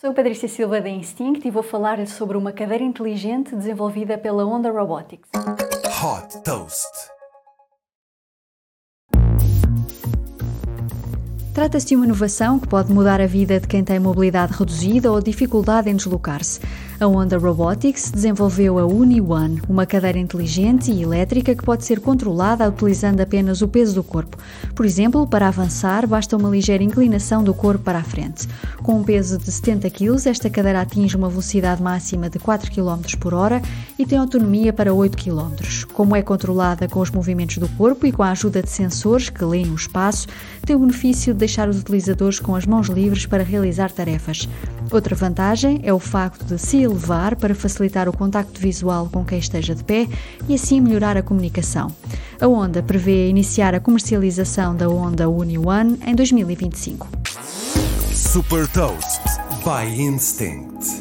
Sou Patrícia Silva da Instinct e vou falar sobre uma cadeira inteligente desenvolvida pela Honda Robotics. Hot Toast. Trata-se de uma inovação que pode mudar a vida de quem tem mobilidade reduzida ou dificuldade em deslocar-se. A Honda Robotics desenvolveu a Uni-One, uma cadeira inteligente e elétrica que pode ser controlada utilizando apenas o peso do corpo. Por exemplo, para avançar, basta uma ligeira inclinação do corpo para a frente. Com um peso de 70 kg, esta cadeira atinge uma velocidade máxima de 4 km por hora e tem autonomia para 8 km. Como é controlada com os movimentos do corpo e com a ajuda de sensores que leem o espaço, tem o benefício de deixar os utilizadores com as mãos livres para realizar tarefas. Outra vantagem é o facto de se elevar para facilitar o contacto visual com quem esteja de pé e assim melhorar a comunicação. A Honda prevê iniciar a comercialização da Honda Uni One em 2025. Super Toast by Instinct.